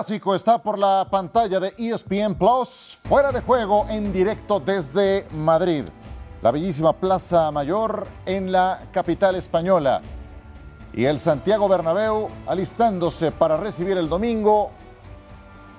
Clásico está por la pantalla de ESPN Plus, fuera de juego en directo desde Madrid, la bellísima Plaza Mayor en la capital española. Y el Santiago Bernabéu alistándose para recibir el domingo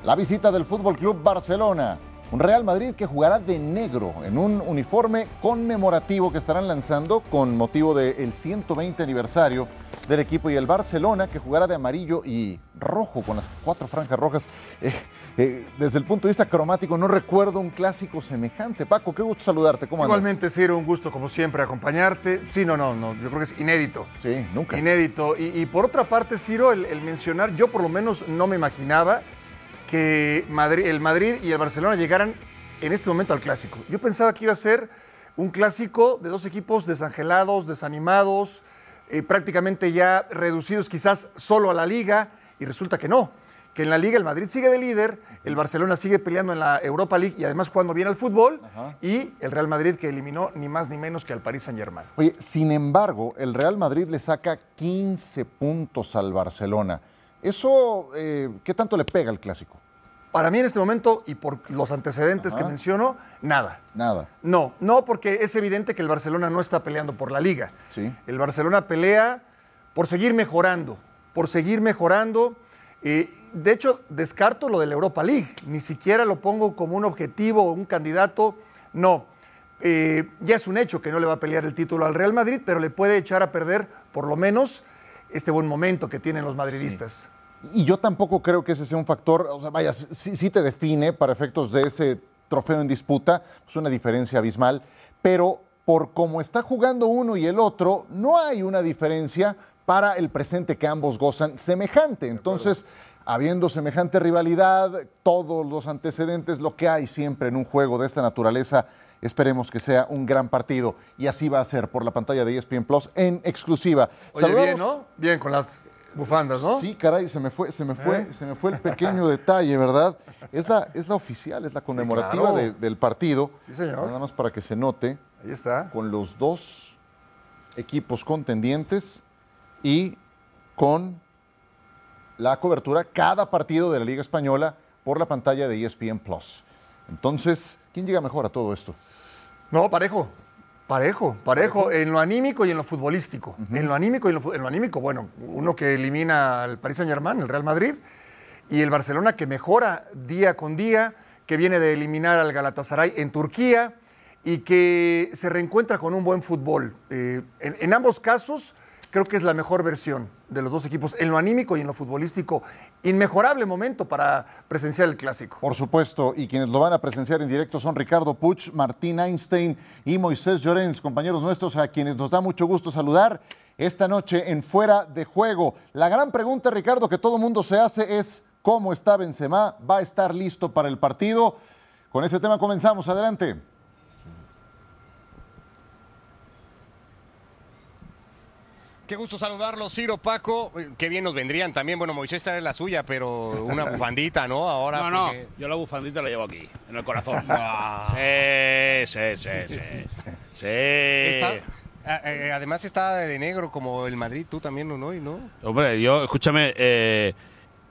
la visita del Fútbol Club Barcelona. Un Real Madrid que jugará de negro en un uniforme conmemorativo que estarán lanzando con motivo del 120 aniversario del equipo y el Barcelona que jugará de amarillo y rojo con las cuatro franjas rojas. Eh, eh, desde el punto de vista cromático no recuerdo un clásico semejante. Paco, qué gusto saludarte. ¿Cómo andas? Igualmente, Ciro, un gusto como siempre acompañarte. Sí, no, no, no, yo creo que es inédito. Sí, nunca. Inédito. Y, y por otra parte, Ciro, el, el mencionar, yo por lo menos no me imaginaba que Madrid, el Madrid y el Barcelona llegaran en este momento al clásico. Yo pensaba que iba a ser un clásico de dos equipos desangelados, desanimados, eh, prácticamente ya reducidos quizás solo a la liga, y resulta que no. Que en la liga el Madrid sigue de líder, el Barcelona sigue peleando en la Europa League y además cuando viene al fútbol, Ajá. y el Real Madrid que eliminó ni más ni menos que al Paris Saint Germain. Oye, sin embargo, el Real Madrid le saca 15 puntos al Barcelona. ¿Eso eh, qué tanto le pega al clásico? Para mí en este momento, y por los antecedentes Ajá. que menciono, nada. Nada. No, no, porque es evidente que el Barcelona no está peleando por la liga. Sí. El Barcelona pelea por seguir mejorando, por seguir mejorando. Eh, de hecho, descarto lo de la Europa League. Ni siquiera lo pongo como un objetivo o un candidato. No. Eh, ya es un hecho que no le va a pelear el título al Real Madrid, pero le puede echar a perder por lo menos este buen momento que tienen los madridistas. Y yo tampoco creo que ese sea un factor, o sea, vaya, sí, sí te define para efectos de ese trofeo en disputa, es una diferencia abismal, pero por cómo está jugando uno y el otro, no hay una diferencia para el presente que ambos gozan semejante. Entonces, habiendo semejante rivalidad, todos los antecedentes, lo que hay siempre en un juego de esta naturaleza, esperemos que sea un gran partido. Y así va a ser por la pantalla de ESPN Plus en exclusiva. Oye, bien, Saludamos- ¿no? Bien con las bufandas, ¿no? Sí, caray, se me fue, se me fue, ¿Eh? se me fue el pequeño detalle, ¿verdad? Es la, es la oficial, es la conmemorativa claro. de- del partido. Sí, señor. Nada más para que se note, Ahí está. con los dos equipos contendientes y con la cobertura cada partido de la Liga Española por la pantalla de ESPN Plus. Entonces, ¿quién llega mejor a todo esto? No, parejo. Parejo, parejo, en lo anímico y en lo futbolístico. En lo anímico y en lo, en lo anímico, bueno, uno que elimina al Paris Saint Germain, el Real Madrid, y el Barcelona que mejora día con día, que viene de eliminar al Galatasaray en Turquía y que se reencuentra con un buen fútbol. Eh, en, en ambos casos, creo que es la mejor versión de los dos equipos, en lo anímico y en lo futbolístico. Inmejorable momento para presenciar el clásico. Por supuesto, y quienes lo van a presenciar en directo son Ricardo Puch, Martín Einstein y Moisés Llorens, compañeros nuestros a quienes nos da mucho gusto saludar esta noche en Fuera de Juego. La gran pregunta, Ricardo, que todo mundo se hace es ¿cómo está Benzema? ¿Va a estar listo para el partido? Con ese tema comenzamos, adelante. Qué gusto saludarlos, Ciro, Paco. Eh, Qué bien nos vendrían también. Bueno, Moisés trae la suya, pero una bufandita, ¿no? Ahora. No, yo la bufandita la llevo aquí, en el corazón. Ah. Sí, sí, sí, sí. Sí. Está- a- eh, además está de negro como el Madrid, tú también, ¿no? ¿Y no? Hombre, yo, escúchame, eh,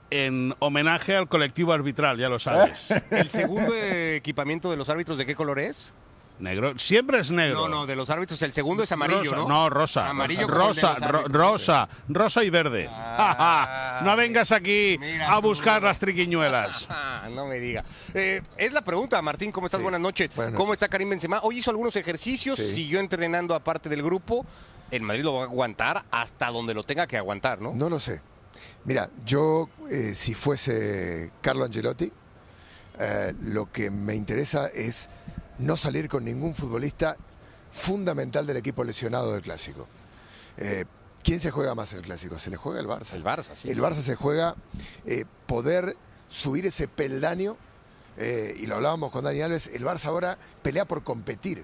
en homenaje al colectivo arbitral, ya lo sabes. ¿El segundo eh, equipamiento de los árbitros de qué color es? Negro, siempre es negro. No, no, de los árbitros el segundo es amarillo, rosa, ¿no? No, rosa. Amarillo rosa, ro- rosa, rosa y verde. Ah, no vengas aquí mira a tú. buscar las triquiñuelas. No me diga. Eh, es la pregunta, Martín, ¿cómo estás? Buenas noches. buenas ¿Cómo está Karim Benzema? Hoy hizo algunos ejercicios, Sí. siguió entrenando aparte del grupo. El Madrid lo va a aguantar hasta donde lo tenga que aguantar, ¿no? No lo sé. Mira, yo, eh, si fuese Carlo Angelotti, eh, lo que me interesa es no salir con ningún futbolista fundamental del equipo lesionado del clásico. Eh, ¿Quién se juega más el clásico? Se le juega el Barça. El Barça, sí. El Barça se juega eh, poder subir ese peldaño, eh, y lo hablábamos con Dani Alves, el Barça ahora pelea por competir,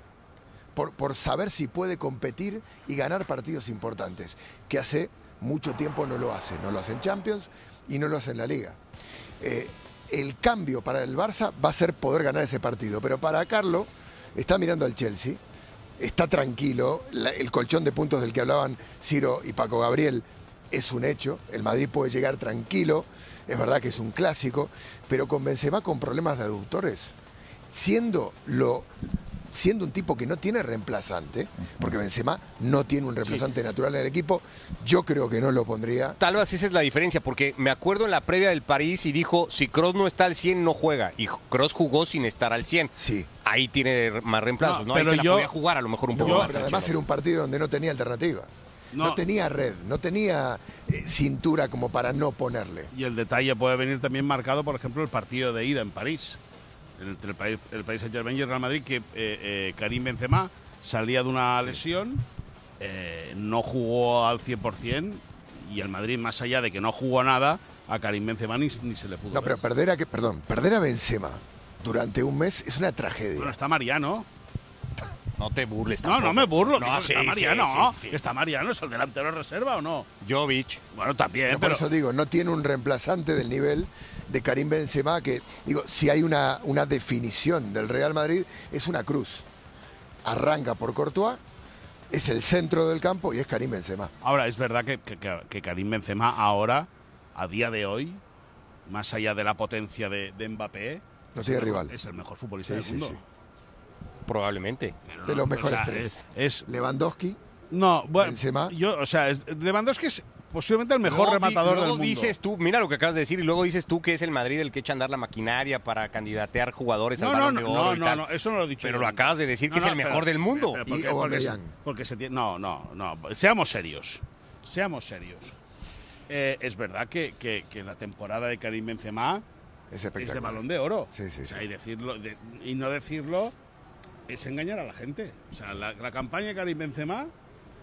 por, por saber si puede competir y ganar partidos importantes, que hace mucho tiempo no lo hace, no lo hace en Champions y no lo hace en la Liga. Eh, el cambio para el Barça va a ser poder ganar ese partido, pero para Carlo está mirando al Chelsea, está tranquilo, el colchón de puntos del que hablaban Ciro y Paco Gabriel es un hecho. El Madrid puede llegar tranquilo. Es verdad que es un clásico. Pero con Benzema con problemas de aductores. Siendo lo siendo un tipo que no tiene reemplazante, porque Benzema no tiene un reemplazante natural en el equipo, yo creo que no lo pondría. Tal vez esa es la diferencia, porque me acuerdo en la previa del París y dijo, si Cross no está al 100, no juega. Y Cross jugó sin estar al 100. Sí. Ahí tiene más reemplazos, No, ¿no? Ahí pero se la yo- podía jugar a lo mejor un poco más. Pero además era un partido donde no tenía alternativa. No, No. tenía red, no tenía eh, cintura como para no ponerle. Y el detalle puede venir también marcado, por ejemplo, el partido de ida en París, entre el país, el país Saint Germain y el Real Madrid, que eh, eh, Karim Benzema salía de una lesión, eh, no jugó al 100% y el Madrid, más allá de que no jugó nada, a Karim Benzema ni, ni se le pudo No, pero perder a que, perdón, perder a Benzema durante un mes es una tragedia. Bueno, está Mariano. No te burles No, tampoco. no me burlo. No, sí, está Mariano. sí, sí. Está Mariano, ¿es el delantero de reserva o no? Jovic. Bueno, también, Por pero... eso digo, no tiene un reemplazante del nivel de Karim Benzema, que digo, si hay una, una definición del Real Madrid, es una cruz. Arranca por Courtois, es el centro del campo y es Karim Benzema. Ahora, es verdad que, que, Karim Benzema ahora, a día de hoy, más allá de la potencia de, de Mbappé, No es tiene el mejor- rival. Es el mejor futbolista Sí, del sí, mundo. sí. Probablemente. Pero De no, los o mejores sea, tres. Es, es- Lewandowski, no, bueno, Benzema. yo, o sea, es- Lewandowski es posiblemente el mejor Luego rematador luego del mundo. dices tú, mira lo que acabas de decir, y luego dices tú que es el Madrid el que echa a andar la maquinaria para candidatear jugadores no, al no, balón no, de oro no, y no, tal. no, eso no lo he dicho. Pero yo. lo acabas de decir que es el mejor del mundo. pero porque, porque se, Aubameyang. porque se tiene- no, no, no, seamos serios, seamos serios. Eh, es verdad que, que- que la temporada de Karim Benzema es es de balón de oro. Sí, sí, O sea, sí. y, decirlo, de- y no decirlo es engañar a la gente. O sea, la, la campaña de Karim Benzema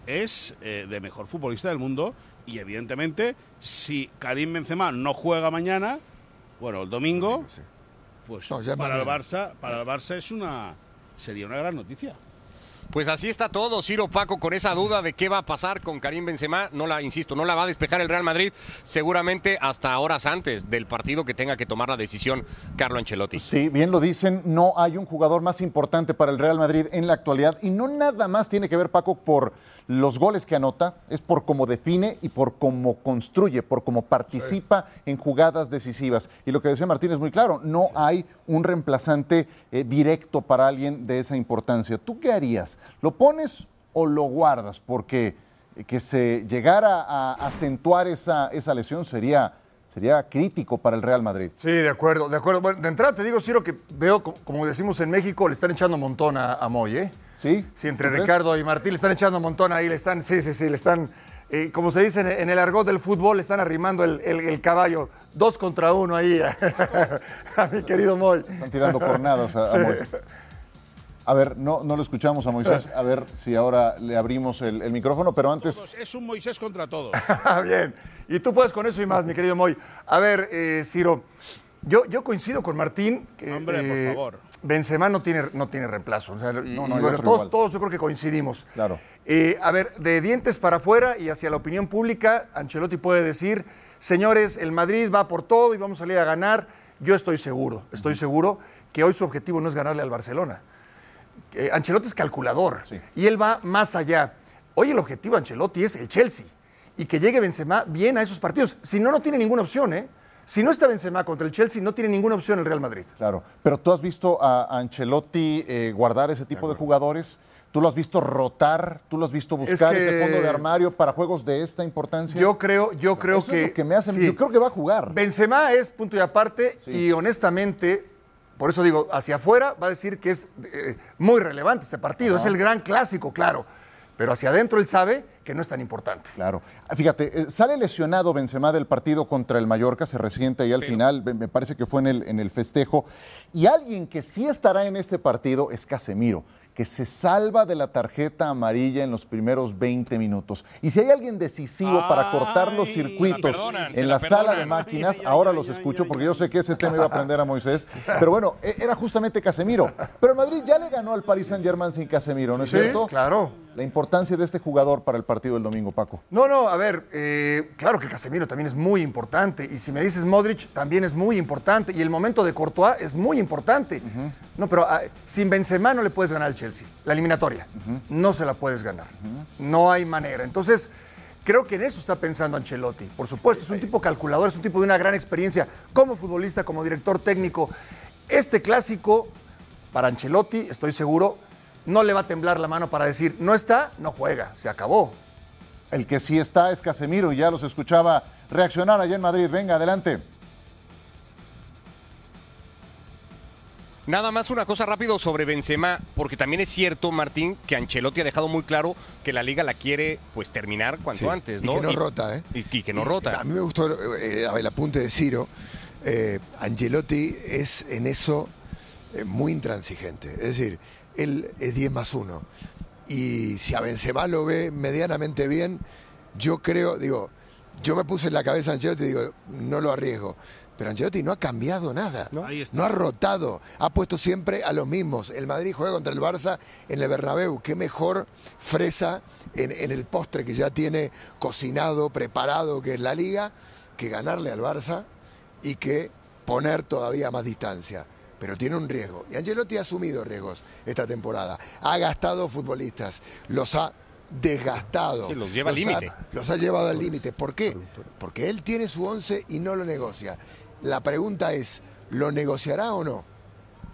es eh, de mejor futbolista del mundo y evidentemente si Karim Benzema no juega mañana, bueno, el domingo, pues No, para el. Barça, para el Barça es una sería una gran noticia. Pues así está todo, Ciro Paco, con esa duda de qué va a pasar con Karim Benzema. No la, insisto, no la va a despejar el Real Madrid, seguramente hasta horas antes del partido que tenga que tomar la decisión Carlo Ancelotti. Sí, bien lo dicen, no hay un jugador más importante para el Real Madrid en la actualidad y no nada más tiene que ver Paco por los goles que anota, es por cómo define y por cómo construye, por cómo participa en jugadas decisivas. Y lo que decía Martín es muy claro, no hay un reemplazante eh, directo para alguien de esa importancia. ¿Tú qué harías? ¿Lo pones o lo guardas? Porque que se llegara a acentuar esa, esa lesión sería, sería crítico para el Real Madrid. Sí, de acuerdo, de acuerdo. Bueno, de entrada te digo, Ciro, que veo, co- como decimos en México, le están echando un montón a, a Moy, ¿eh? ¿Sí? Sí, entre. Ricardo y Martín le están echando un montón ahí, le están, sí, sí, sí, le están, eh, como se dice en, en el argot del fútbol, le están arrimando el, el- el caballo, dos contra uno ahí a, a mi querido Moy. Están tirando cornadas a, a Moy. A ver, no, no lo escuchamos a Moisés. A ver si ahora le abrimos el, el micrófono, pero antes. Todos, es un Moisés contra todos. Bien, y tú puedes con eso y más, mi querido Moy. A ver, eh, Ciro, yo, yo coincido con Martín. que, Hombre, por eh, favor. Benzema no tiene, no tiene reemplazo. o sea, y- No, no, y bueno, todos, todos yo creo que coincidimos. Claro. Eh, a ver, de dientes para afuera y hacia la opinión pública, Ancelotti puede decir, señores, el Madrid va por todo y vamos a salir a ganar. Yo estoy seguro, estoy seguro que hoy su objetivo no es ganarle al Barcelona. Eh, Ancelotti es calculador Sí. y él va más allá. Hoy el objetivo de Ancelotti es el Chelsea y que llegue Benzema bien a esos partidos. Si no, no tiene ninguna opción, ¿eh? Si no está Benzema contra el Chelsea, no tiene ninguna opción el Real Madrid. Claro. Pero tú has visto a Ancelotti eh, guardar ese tipo de jugadores. Tú lo has visto rotar. Tú lo has visto buscar que- ese fondo de armario para juegos de esta importancia. Yo creo, yo creo Eso que. es lo que me hace. sí. Yo creo que va a jugar. Benzema es punto y aparte Sí. y honestamente, por eso digo, hacia afuera va a decir que es eh, muy relevante este partido, es el gran clásico, claro, pero hacia adentro él sabe que no es tan importante. Claro. Fíjate, eh, sale lesionado Benzema del partido contra el Mallorca, se resiente ahí al final, me- me parece que fue en el, en el festejo. Y alguien que sí estará en este partido es Casemiro, que se salva de la tarjeta amarilla en los primeros 20 minutos. Y si hay alguien decisivo para cortar los circuitos la en la la sala de máquinas, Ay, ay, ahora ay, los ay, escucho ay, porque ay. yo sé que ese tema iba a aprender a Moisés. Pero bueno, e- era justamente Casemiro. Pero Madrid ya le ganó al Paris Saint-Germain sin Casemiro, ¿no es Sí, cierto? claro. La importancia de este jugador para el partido del domingo, Paco. No, no, a ver, eh, claro que Casemiro también es muy importante. Y si me dices Modric, también es muy importante. Y el momento de Courtois es muy importante. No, pero ah, sin Benzema no le puedes ganar al Chelsea. La eliminatoria. No se la puedes ganar. No hay manera. Entonces, Creo que en eso está pensando Ancelotti. Por supuesto, es un tipo calculador, es un tipo de una gran experiencia como futbolista, como director técnico. Este clásico, para Ancelotti, estoy seguro, no le va a temblar la mano para decir, no está, no juega, se acabó. El que sí está es Casemiro, ya los escuchaba reaccionar allá en Madrid. Venga, adelante. Nada más una cosa rápido sobre Benzema, porque también es cierto, Martín, que Ancelotti ha dejado muy claro que la liga la quiere pues terminar cuanto Sí, antes, y ¿no? que no rota, ¿eh? Y, y que no rota. A mí me gustó eh, el apunte de Ciro. Eh, Angelotti es en eso eh, muy intransigente. Es decir, él es 10 más 1. Y si a Benzema lo ve medianamente bien, yo creo, digo, yo me puse en la cabeza a Ancelotti y digo, no lo arriesgo. Pero Ancelotti no ha cambiado nada. No ha rotado. Ha puesto siempre a los mismos. El Madrid juega contra el Barça en el Bernabéu. Qué mejor fresa en, en el postre que ya tiene cocinado, preparado, que es la Liga, que ganarle al Barça y que poner todavía más distancia. Pero tiene un riesgo. Y Ancelotti ha asumido riesgos esta temporada. Ha gastado futbolistas. Los ha desgastado. Sí, los lleva al ha- límite. los ha llevado al límite. ¿Por qué? Porque él tiene su once y no lo negocia. La pregunta es, ¿lo negociará o no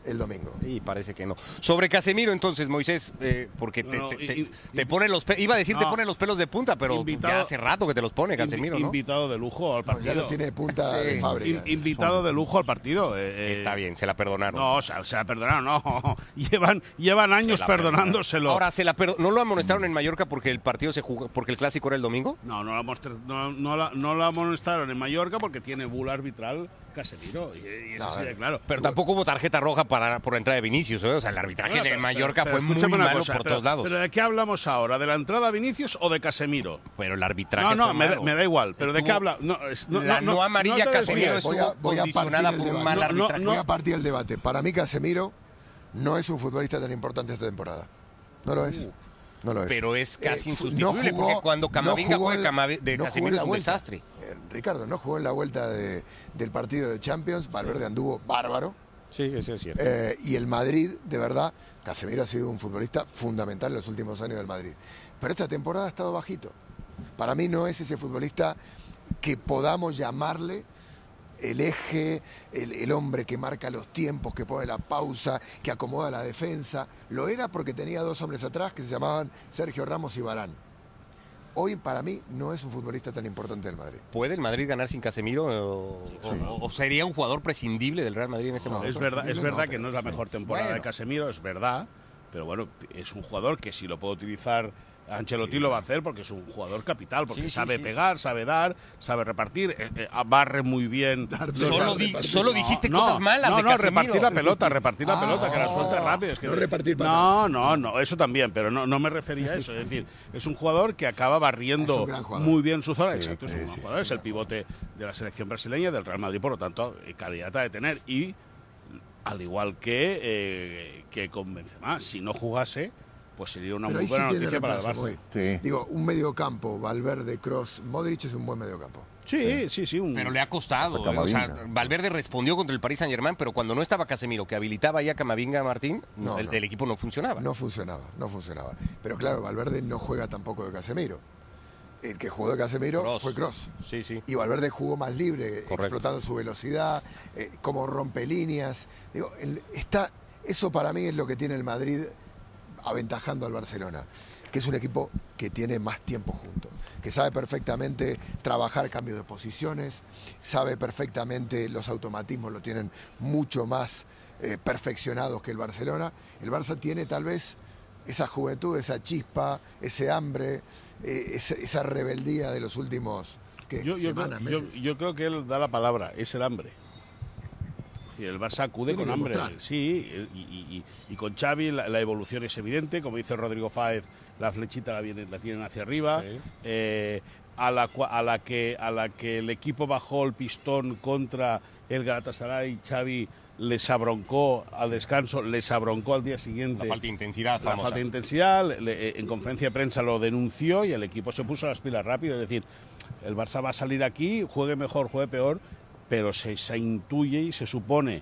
el domingo? Y parece que no. Sobre Casemiro, entonces, Moisés, eh, porque te, No, te- y- te- y- te pone los pe- iba a decir te No. pone los pelos de punta, pero Invitado- ya hace rato que te los pone Casemiro. Invitado de lujo al No, ya partido. lo tiene de punta Sí. de fábrica. In- invitado de lujo al partido. eh, Está bien, se la perdonaron. No, o sea, se la perdonaron, no. Llevan, llevan años perdonándoselo. Ahora, ¿se la perdo- ¿no lo amonestaron en Mallorca porque el partido se jugó, porque el clásico era el domingo? No, no la, no, no la, no la amonestaron en Mallorca porque tiene bula arbitral Casemiro. Y, y eso No, sí de ver. claro. Pero tampoco hubo tarjeta roja para, por la entrada de Vinicius, ¿eh? O sea, el arbitraje Bueno, en pero- Mallorca pero- pero fue muy malo cosa, por pero- todos lados. Pero ¿de qué hablamos ahora? ¿De la entrada a Vinicius o de Casemiro? Pero el arbitraje No, no, fue me, da- malo. me da igual. ¿Pero de qué habla? No, es- no, la no, no, no, amarilla Casemiro. Voy a- estuvo voy a partir condicionada el por un debate. mal No, no, arbitraje. Voy a partir el debate. Para mí Casemiro no es un futbolista tan importante esta temporada. No lo es. No lo es. Pero es casi Eh, insustituible, porque cuando Camavinga jugó juega en- Camavi- de no jugó Casemiro es un vuelta. desastre. Eh, Ricardo, no jugó en la vuelta de- del partido de Champions. Valverde anduvo bárbaro. Sí, eso es cierto. Eh, y el Madrid, de verdad, Casemiro ha sido un futbolista fundamental en los últimos años del Madrid. Pero esta temporada ha estado bajito. Para mí no es ese futbolista que podamos llamarle el eje, el, el hombre que marca los tiempos, que pone la pausa, que acomoda la defensa. Lo era porque tenía dos hombres atrás que se llamaban Sergio Ramos y Barán. Hoy para mí no es un futbolista tan importante del Madrid. ¿Puede el Madrid ganar sin Casemiro o, o- o sería un jugador prescindible del Real Madrid en ese No, momento? Es verdad, es verdad que no es la mejor temporada Bueno. de Casemiro, es verdad. Pero bueno, es un jugador que si lo puede utilizar Ancelotti lo va a hacer porque es un jugador capital, porque Sí, sí, sabe sí. pegar, sabe dar, sabe repartir, eh, eh, barre muy bien. Solo, di- solo dijiste No, cosas malas no, de no, Casemiro. repartir la pelota, repartir la Ah, pelota, que la suelte rápido. Es que no repartir No, no, no, eso también, pero no, no me refería a eso. Es decir, es un jugador que acaba barriendo muy bien su zona. Exacto, es un gran jugador, es el pivote de la selección brasileña, del Real Madrid, por lo tanto, eh, calidad ha de tener. Y al igual que, eh, que con Benzema, si no jugase, pues sería una Pero muy ahí sí buena tiene noticia para el reemplazo, Barça. Sí. Digo, un mediocampo, Valverde, Cross, Modric es un buen mediocampo. Sí, sí, sí. un- Pero le ha costado. Hasta eh, o sea, Camavinga. Valverde respondió contra el Paris Saint Germain, pero cuando no estaba Casemiro, que habilitaba ya a Camavinga Martín, No, el, no. el equipo no funcionaba. No funcionaba, no funcionaba. Pero claro, Valverde no juega tampoco de Casemiro. El que jugó de Casemiro Kroos. fue Cross. Sí, sí. Y Valverde jugó más libre, Correcto. explotando su velocidad, eh, como rompe líneas. Digo, el- está, eso para mí es lo que tiene el Madrid aventajando al Barcelona, que es un equipo que tiene más tiempo juntos, que sabe perfectamente trabajar cambios de posiciones, sabe perfectamente los automatismos, lo tienen mucho más eh, perfeccionados que el Barcelona. El Barça tiene tal vez esa juventud, esa chispa, ese hambre, eh, esa, esa rebeldía de los últimos ¿qué? Yo, yo semanas, creo, yo- meses. yo creo que él da la palabra, es el hambre. Decir, el Barça acude con hambre. Sí, y, y- y- y con Xavi la, la evolución es evidente. Como dice Rodrigo Fáez, la flechita la, viene- la tienen hacia arriba. Sí. Eh, a, la, a, que, a la que el equipo bajó el pistón contra el Galatasaray, Xavi les abroncó al descanso, les abroncó al día siguiente. La falta de intensidad, La famosa. falta de intensidad, le- en conferencia de prensa lo denunció y el equipo se puso las pilas rápido. Es decir, el Barça va a salir aquí, juegue mejor, juegue peor, pero se, se intuye y se supone,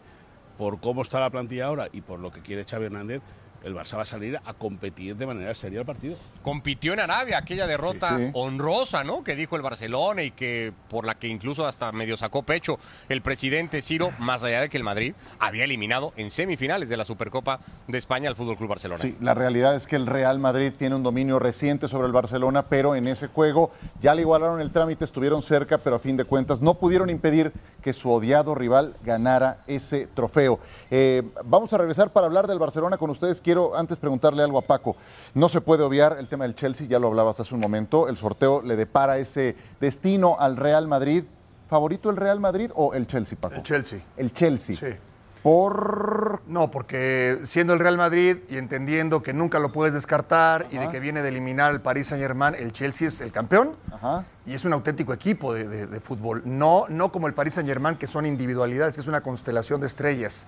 por cómo está la plantilla ahora y por lo que quiere Xavi Hernández, el Barça va a salir a competir de manera seria el partido. Compitió en Arabia, aquella derrota Sí, sí. honrosa, ¿no? Que dijo el Barcelona y que por la que incluso hasta medio sacó pecho el presidente Ciro, más allá de que el Madrid había eliminado en semifinales de la Supercopa de España al Fútbol Club Barcelona. Sí, la realidad es que el Real Madrid tiene un dominio reciente sobre el Barcelona, pero en ese juego ya le igualaron el trámite, estuvieron cerca, pero a fin de cuentas no pudieron impedir que su odiado rival ganara ese trofeo. Eh, vamos a regresar para hablar del Barcelona con ustedes. Quiero antes preguntarle algo a Paco. No se puede obviar el tema del Chelsea, ya lo hablabas hace un momento. El sorteo le depara ese destino al Real Madrid. ¿Favorito el Real Madrid o el Chelsea, Paco? El Chelsea. El Chelsea. Sí. Por No, porque siendo el Real Madrid y entendiendo que nunca lo puedes descartar y de que viene de eliminar al Paris Saint Germain, el Chelsea es el campeón Ajá. y es un auténtico equipo de, de- de fútbol. No, no como el Paris Saint Germain, que son individualidades, que es una constelación de estrellas.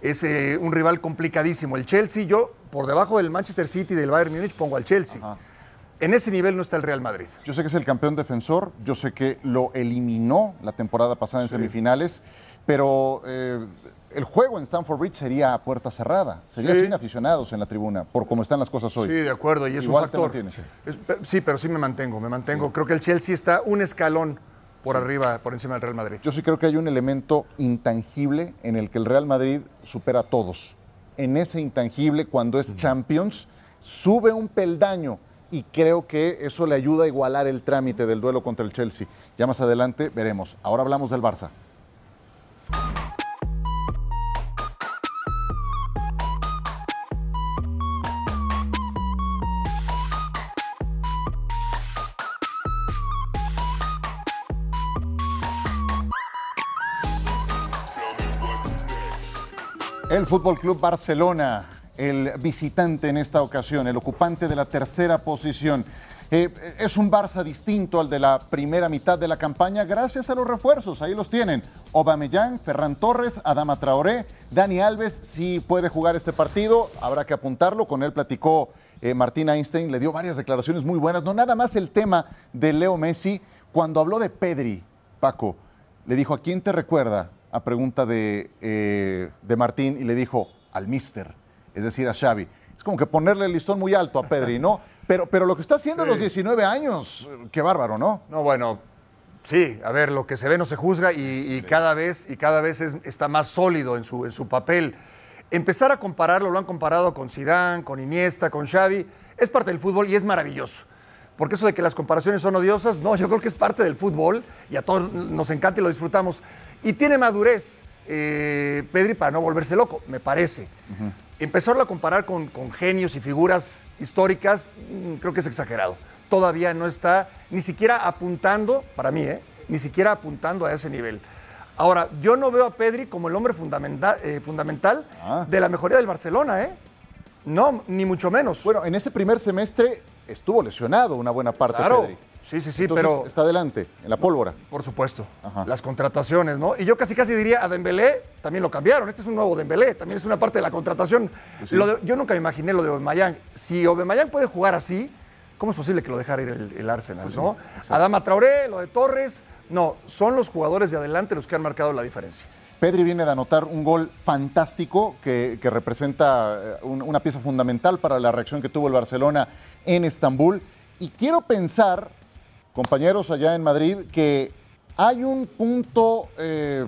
Es eh, un rival complicadísimo. El Chelsea, yo por debajo del Manchester City y del Bayern Múnich pongo al Chelsea. Ajá. En ese nivel no está el Real Madrid. Yo sé que es el campeón defensor, yo sé que lo eliminó la temporada pasada en semifinales, pero eh, el juego en Stamford Bridge sería a puerta cerrada, sería Sí. sin aficionados en la tribuna, por cómo están las cosas hoy. Sí, de acuerdo, y es Igual un te factor. Es- sí, pero sí me mantengo, me mantengo. Creo que el Chelsea está un escalón por arriba, por encima del Real Madrid. Yo sí creo que hay un elemento intangible en el que el Real Madrid supera a todos. En ese intangible, cuando es Champions, sube un peldaño y creo que eso le ayuda a igualar el trámite del duelo contra el Chelsea. Ya más adelante veremos. Ahora hablamos del Barça. Fútbol Club Barcelona, el visitante en esta ocasión, el ocupante de la tercera posición. Eh, es un Barça distinto al de la primera mitad de la campaña gracias a los refuerzos, ahí los tienen. Aubameyang, Ferran Torres, Adama Traoré, Dani Alves, si puede jugar este partido, habrá que apuntarlo, con él platicó eh, Martín Einstein, le dio varias declaraciones muy buenas, no nada más el tema de Leo Messi, cuando habló de Pedri, Paco, le dijo, ¿a quién te recuerda? A pregunta de, eh, de Martín y le dijo, al mister, es decir, a Xavi. Es como que ponerle el listón muy alto a Pedri, ¿no? Pero, pero lo que está haciendo a los 19 años, qué bárbaro, ¿no? No, bueno, sí, a ver, lo que se ve no se juzga y, y cada vez, y cada vez es- está más sólido en su, en su papel. Empezar a compararlo, lo han comparado con Zidane, con Iniesta, con Xavi, es parte del fútbol y es maravilloso. Porque eso de que las comparaciones son odiosas, no, yo creo que es parte del fútbol y a todos nos encanta y lo disfrutamos. Y tiene madurez eh, Pedri para no volverse loco, me parece. Empezarlo a comparar con, con genios y figuras históricas, mm, creo que es exagerado. Todavía no está ni siquiera apuntando, para mí, ¿eh? ni siquiera apuntando a ese nivel. Ahora, yo no veo a Pedri como el hombre fundamental, eh, fundamental Ah. de la mejoría del Barcelona, ¿eh? No, ni mucho menos. Bueno, en ese primer semestre estuvo lesionado una buena parte claro. Pedri. Sí, sí, sí, Entonces, pero está adelante, en la pólvora. por supuesto, Ajá. las contrataciones, ¿no? Y yo casi casi diría a Dembélé también lo cambiaron. Este es un nuevo Dembélé, también es una parte de la contratación. Pues sí. Lo de- yo nunca me imaginé lo de Aubameyang. Si Aubameyang puede jugar así, ¿cómo es posible que lo dejara ir el, el Arsenal, Pues no? Adama Traoré, lo de Torres, no, son los jugadores de adelante los que han marcado la diferencia. Pedri viene de anotar un gol fantástico que, que representa eh, un- una pieza fundamental para la reacción que tuvo el Barcelona en Estambul. Y quiero pensar, compañeros allá en Madrid, que hay un punto eh,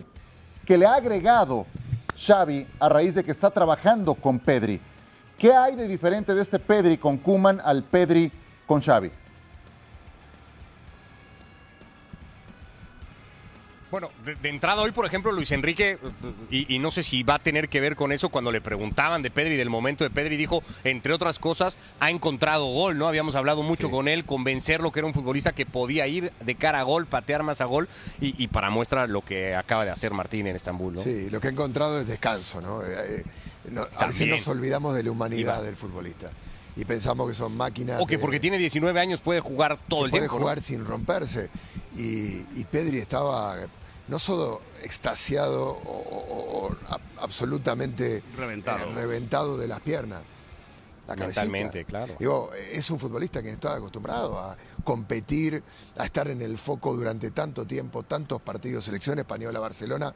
que le ha agregado Xavi a raíz de que está trabajando con Pedri. ¿Qué hay de diferente de este Pedri con Kuman al Pedri con Xavi? Bueno, de, de entrada hoy, por ejemplo, Luis Enrique, y, y no sé si va a tener que ver con eso, cuando le preguntaban de Pedri, del momento de Pedri, dijo, entre otras cosas, ha encontrado gol, ¿no? Habíamos hablado mucho con él, convencerlo que era un futbolista que podía ir de cara a gol, patear más a gol, y, y para muestra lo que acaba de hacer Martín en Estambul, ¿no? Sí, lo que he encontrado es descanso, ¿no? Eh, eh, no- a veces nos olvidamos de la humanidad Iba. del futbolista y pensamos que son máquinas. O que de- porque tiene 19 años puede jugar todo el puede tiempo. ¿no? jugar sin romperse. Y, y Pedri estaba no solo extasiado o, o- o a- absolutamente Reventado. eh, reventado de las piernas. La cabecita. Claro. Digo, es un futbolista que está acostumbrado a competir, a estar en el foco durante tanto tiempo, tantos partidos, selección española, Barcelona,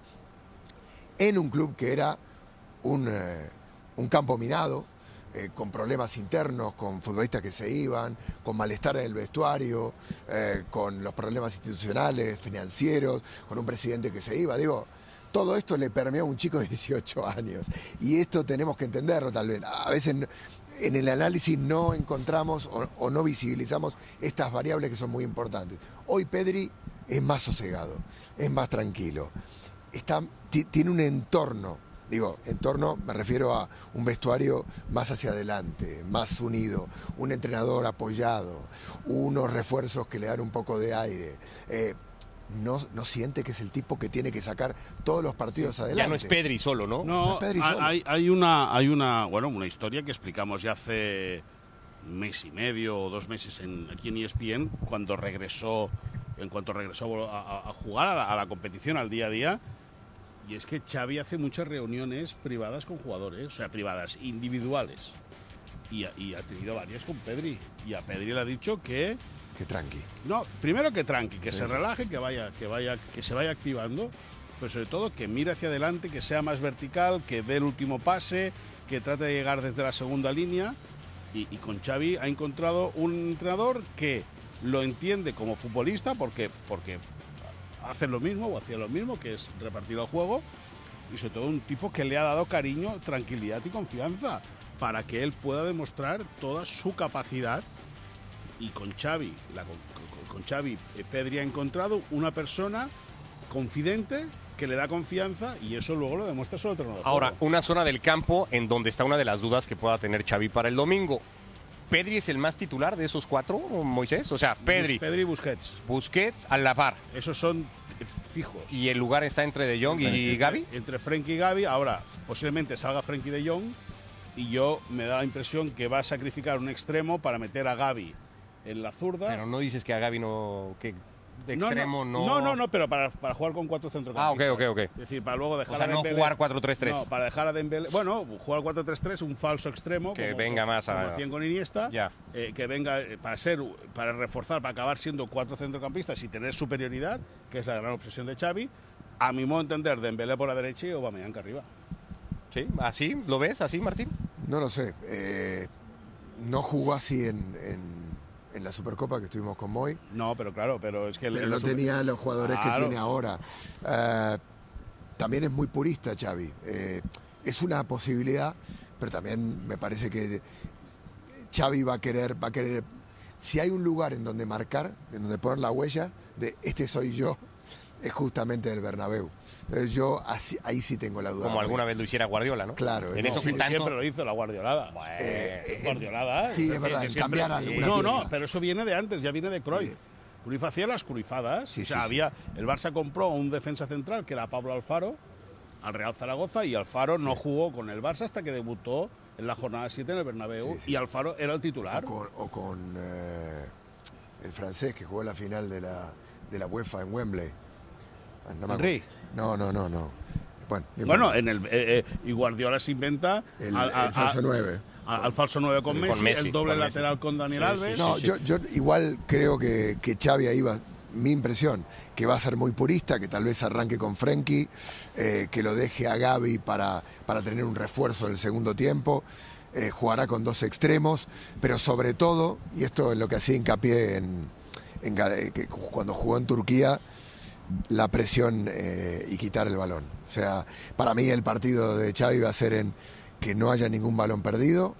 en un club que era un, eh, un campo minado, eh, con problemas internos, con futbolistas que se iban, con malestar en el vestuario, eh, con los problemas institucionales, financieros, con un presidente que se iba. Digo, todo esto le permeó a un chico de 18 años. Y esto tenemos que entenderlo tal vez. A veces en el análisis no encontramos o, o no visibilizamos estas variables que son muy importantes. Hoy Pedri es más sosegado, es más tranquilo, está, ti- tiene un entorno, digo, entorno me refiero a un vestuario más hacia adelante, más unido, un entrenador apoyado, unos refuerzos que le dan un poco de aire. Eh, no, no siente que es el tipo que tiene que sacar todos los partidos adelante. Ya no es Pedri solo, ¿no? No, Pedri hay, solo. hay- hay una, hay una, bueno, una historia que explicamos ya hace un mes y medio o dos meses en, aquí en ESPN, cuando regresó, en cuanto regresó a, a- a jugar a la, a la competición, al día a día. Y es que Xavi hace muchas reuniones privadas con jugadores, o sea, privadas, individuales. Y, ha- y ha tenido varias con Pedri. Y a Pedri le ha dicho que Que tranqui. no, primero que tranqui, que Sí, se relaje, que vaya, que vaya, que se vaya activando, pero sobre todo que mire hacia adelante, que sea más vertical, que dé el último pase, que trate de llegar desde la segunda línea. Y, y con Xavi ha encontrado un entrenador que lo entiende como futbolista, porque, porque hace lo mismo o hacía lo mismo, que es repartir el juego, y sobre todo un tipo que le ha dado cariño, tranquilidad y confianza para que él pueda demostrar toda su capacidad y con Xavi, la- con, Xavi, eh, Pedri ha encontrado una persona confidente que le da confianza y eso luego lo demuestra su entrenador. Ahora, una zona del campo en donde está una de las dudas que pueda tener Xavi para el domingo. ¿Pedri es el más titular de esos cuatro, Moisés? O sea, Pedri, Pedri y Busquets. Busquets, al la par. Esos son fijos. Y el lugar está entre De Jong y Entre- Gaby. Entre Frenkie y Gaby. Ahora, posiblemente salga Frenkie de Jong y yo me da la impresión que va a sacrificar un extremo para meter a Gaby en la zurda. Pero no dices que a Gaby no. que de No, extremo no. No, no, no, pero para, para jugar con cuatro centrocampistas. Ah, ok, ok, ok. Es decir, para luego dejar O sea, a no Dembélé- jugar 4-3-3. No, para dejar a Dembélé... Bueno, jugar 4-3-3, un falso extremo. Que como- venga más a- como con Iniesta. Ya. eh, que venga eh, para ser, para reforzar, para acabar siendo cuatro centrocampistas y tener superioridad, que es la gran obsesión de Xavi. A mi modo de entender, Dembélé por la derecha y Aubameyang arriba. Sí, así, ¿lo ves así, Martín? No lo sé. eh, no jugó así en, en- en la Supercopa que estuvimos con Moy. No, pero claro, pero es que... pero no super- tenía los jugadores Claro. que tiene ahora. Eh, también es muy purista Xavi. Eh, es una posibilidad, pero también me parece que Xavi va a querer, va a querer. Si hay un lugar en donde marcar, en donde poner la huella de este soy yo, es justamente el Bernabéu. Entonces yo así- ahí sí tengo la duda. Como alguna vez lo hiciera Guardiola, ¿no? Claro, En no, eso sí, que tanto. Siempre lo hizo la guardiolada. Eh, eh, guardiolada. sí, es verdad, en siempre- cambiar alguna No, pieza. no, pero eso viene de antes, ya viene de Cruyff. Sí. Cruyff hacía las cruifadas. Sí, o sea, sí, sí. había, el Barça compró a un defensa central que era Pablo Alfaro al Real Zaragoza y Alfaro no jugó con el Barça hasta que debutó en la jornada 7 en el Bernabéu Sí, sí. y Alfaro era el titular. O con, o con, eh, el francés que jugó la final de la, de la UEFA en Wembley. Ah, no me Henry. acuerdo. No, no, no, no. Bueno, no Bueno, en el, eh, eh, y Guardiola se inventa el, al, al- el falso a- 9. a- al falso 9 con Con Messi, Messi, el doble con Messi. lateral con Daniel Sí, Alves. No, yo, yo igual creo que, que Xavi ahí va, mi impresión, que va a ser muy purista, que tal vez arranque con Frenkie, eh, que lo deje a Gaby para, para tener un refuerzo en el segundo tiempo, eh, jugará con dos extremos, pero sobre todo, y esto es lo que hacía hincapié en, en eh, que cuando jugó en Turquía, la presión eh, y quitar el balón. O sea, para mí el partido de Xavi va a ser en que no haya ningún balón perdido,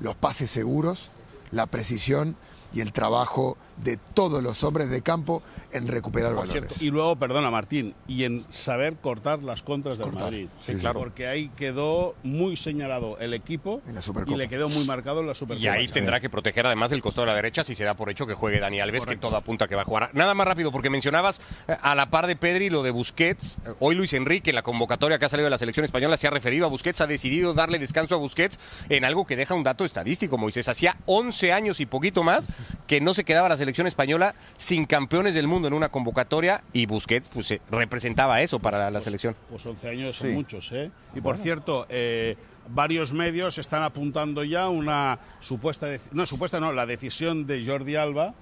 los pases seguros, la precisión y el trabajo de todos los hombres de campo en recuperar Por balones. cierto, Y luego, perdona Martín, y en saber cortar las contras del Cortar. Madrid. Sí, Sí, claro. Porque ahí quedó muy señalado el equipo En la Supercopa. y le quedó muy marcado en la Y Supercopa. ahí tendrá que proteger además el costado de la derecha si se da por hecho que juegue Dani Alves, que todo apunta que va a jugar. Nada más rápido, porque mencionabas eh, a la par de Pedri lo de Busquets. Eh, Hoy Luis Enrique, en la convocatoria que ha salido de la selección española, se ha referido a Busquets, ha decidido darle descanso a Busquets en algo que deja un dato estadístico, Moisés. Hacía 11 años y poquito más que no se quedaba la selección española sin campeones del mundo en una convocatoria y Busquets pues eh, representaba eso para la, la selección. Pues 11 años son muchos, ¿eh? Y por cierto, eh, varios medios están apuntando ya una supuesta, no supuesta, no, la decisión de Jordi Alba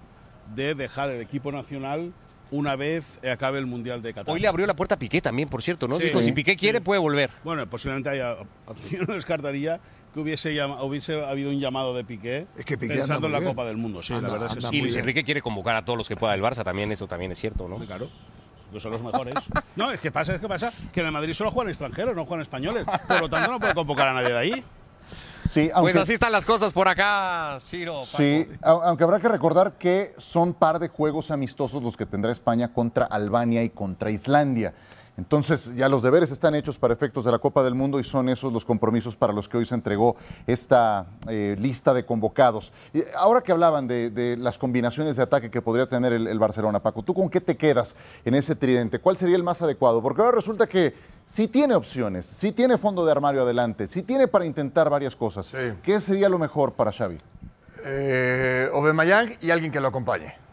de dejar el equipo nacional una vez acabe el Mundial de Qatar. Hoy le abrió la puerta a Piqué también, por cierto, ¿no? Sí. Dijo, si Piqué quiere, puede volver. Bueno, posiblemente haya, yo no descartaría que hubiese, llama- hubiese habido un llamado de Piqué Es que Piqué pensando en la bien. Copa del Mundo. Sí, Anda- la verdad es que sí. Y Luis. Enrique quiere convocar a todos los que pueda del Barça, también eso también es cierto, ¿no? Sí, Claro. Que son los mejores. No, es que pasa, es que pasa que en el Madrid solo juegan extranjeros, no juegan españoles. Por lo tanto, no puede convocar a nadie de ahí. Sí, aunque, Pues así están las cosas por acá, Ciro. Paco. sí, au- aunque habrá que recordar que son par de juegos amistosos los que tendrá España contra Albania y contra Islandia. Entonces ya los deberes están hechos para efectos de la Copa del Mundo y son esos los compromisos para los que hoy se entregó esta eh, lista de convocados. Y ahora que hablaban de, de las combinaciones de ataque que podría tener el, el Barcelona, Paco, ¿tú con qué te quedas en ese tridente? ¿Cuál sería el más adecuado? Porque ahora resulta que sí tiene opciones, sí tiene fondo de armario adelante, sí tiene para intentar varias cosas. Sí. ¿Qué sería lo mejor para Xavi? Eh, Aubameyang y alguien que lo acompañe.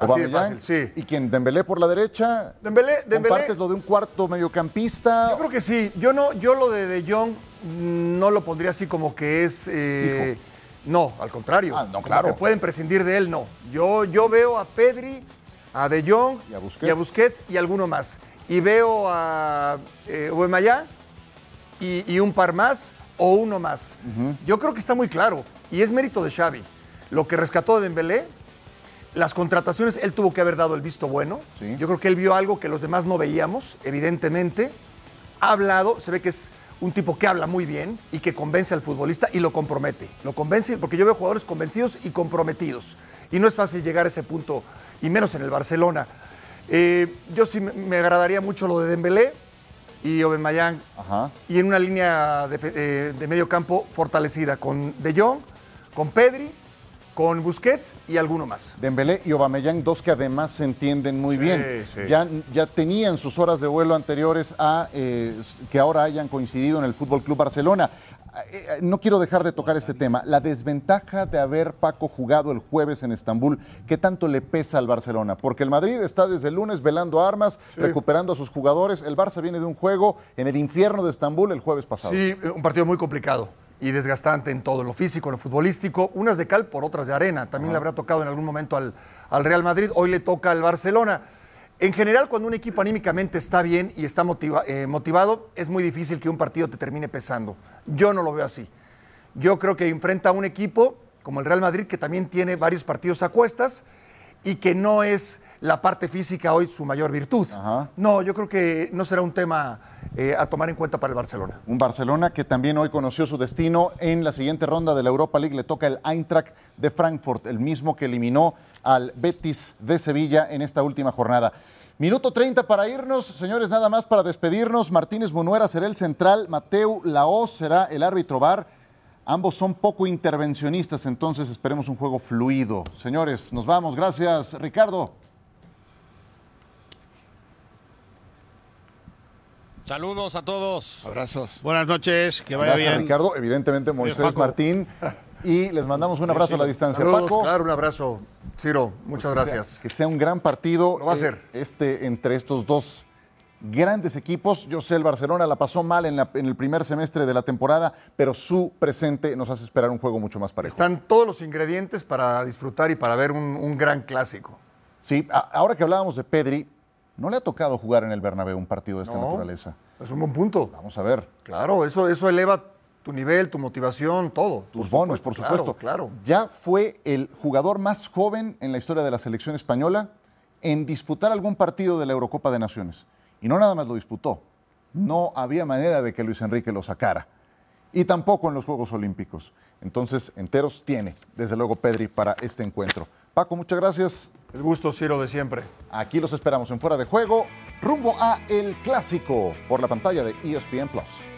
Aubameyang, fácil, sí. ¿Y quién? ¿Dembélé por la derecha? Dembélé, Dembélé. ¿Compartes lo de un cuarto mediocampista? Yo creo que sí. Yo no, yo lo de De Jong no lo pondría así como que es. eh, no, al contrario. Ah, no, claro. que pueden prescindir de él, no. Yo, yo veo a Pedri, a De Jong Y a Busquets. Busquets y alguno más. Y veo a eh, y un par más o uno más. Yo creo que está muy claro. Y es mérito de Xavi. Lo que rescató de Dembélé, las contrataciones, él tuvo que haber dado el visto bueno. Sí. Yo creo que él vio algo que los demás no veíamos, evidentemente. Ha hablado, se ve que es un tipo que habla muy bien y que convence al futbolista y lo compromete. Lo convence porque yo veo jugadores convencidos y comprometidos. Y no es fácil llegar a ese punto, y menos en el Barcelona. Eh, yo sí me- agradaría mucho lo de Dembélé y Ajá. y en una línea de, eh, de medio campo fortalecida con De Jong, con Pedri, con Busquets y alguno más. Dembélé y Aubameyang, dos que además se entienden muy bien. sí. Ya, ya tenían sus horas de vuelo anteriores a eh, que ahora hayan coincidido en el Fútbol Club Barcelona. Eh, eh, No quiero dejar de tocar este tema. La desventaja de haber Paco jugado el jueves en Estambul, ¿qué tanto le pesa al Barcelona? Porque el Madrid está desde el lunes velando armas, recuperando a sus jugadores. El Barça viene de un juego en el infierno de Estambul el jueves pasado. Sí, un partido muy complicado y desgastante en todo, lo físico, lo futbolístico, unas de cal por otras de arena. También le habrá tocado en algún momento al, al Real Madrid, hoy le toca al Barcelona. En general, cuando un equipo anímicamente está bien y está motiva- eh, motivado, es muy difícil que un partido te termine pesando. Yo no lo veo así. Yo creo que enfrenta a un equipo como el Real Madrid, que también tiene varios partidos a cuestas y que no es la parte física hoy su mayor virtud. Ajá. No, yo creo que no será un tema eh, a tomar en cuenta para el Barcelona. Un Barcelona que también hoy conoció su destino en la siguiente ronda de la Europa League. Le toca el Eintracht de Frankfurt, el mismo que eliminó al Betis de Sevilla en esta última jornada. Minuto 30 para irnos, señores, nada más para despedirnos. Martínez Munuera será el central, Mateu Laos será el árbitro bar. Ambos son poco intervencionistas, entonces esperemos un juego fluido. Señores, nos vamos. Gracias, Ricardo. Saludos a todos. Abrazos. Buenas noches, que vaya Gracias, bien. Ricardo. Evidentemente, Moisés Paco. Martín. Y les mandamos un abrazo a la distancia. Saludos, Paco. claro, un abrazo. Ciro, muchas Que sea- gracias. Que sea un gran partido Lo va a eh, ser. este entre estos dos grandes equipos. Yo sé, el Barcelona la pasó mal en, la- en el primer semestre de la temporada, pero su presente nos hace esperar un juego mucho más parejo. Están todos los ingredientes para disfrutar y para ver un, un gran clásico. Sí, a- ahora que hablábamos de Pedri, no le ha tocado jugar en el Bernabéu un partido de esta No. naturaleza. Es un buen punto. Vamos a ver. Claro, eso, eso eleva tu nivel, tu motivación, todo. Tus bonos, por Claro, supuesto. Claro, Ya fue el jugador más joven en la historia de la selección española en disputar algún partido de la Eurocopa de Naciones. Y no nada más lo disputó. No había manera de que Luis Enrique lo sacara. Y tampoco en los Juegos Olímpicos. Entonces, enteros tiene, desde luego, Pedri para este encuentro. Paco, muchas gracias. El gusto, Ciro, de siempre. Aquí los esperamos en Fuera de Juego, rumbo a El Clásico, por la pantalla de ESPN Plus.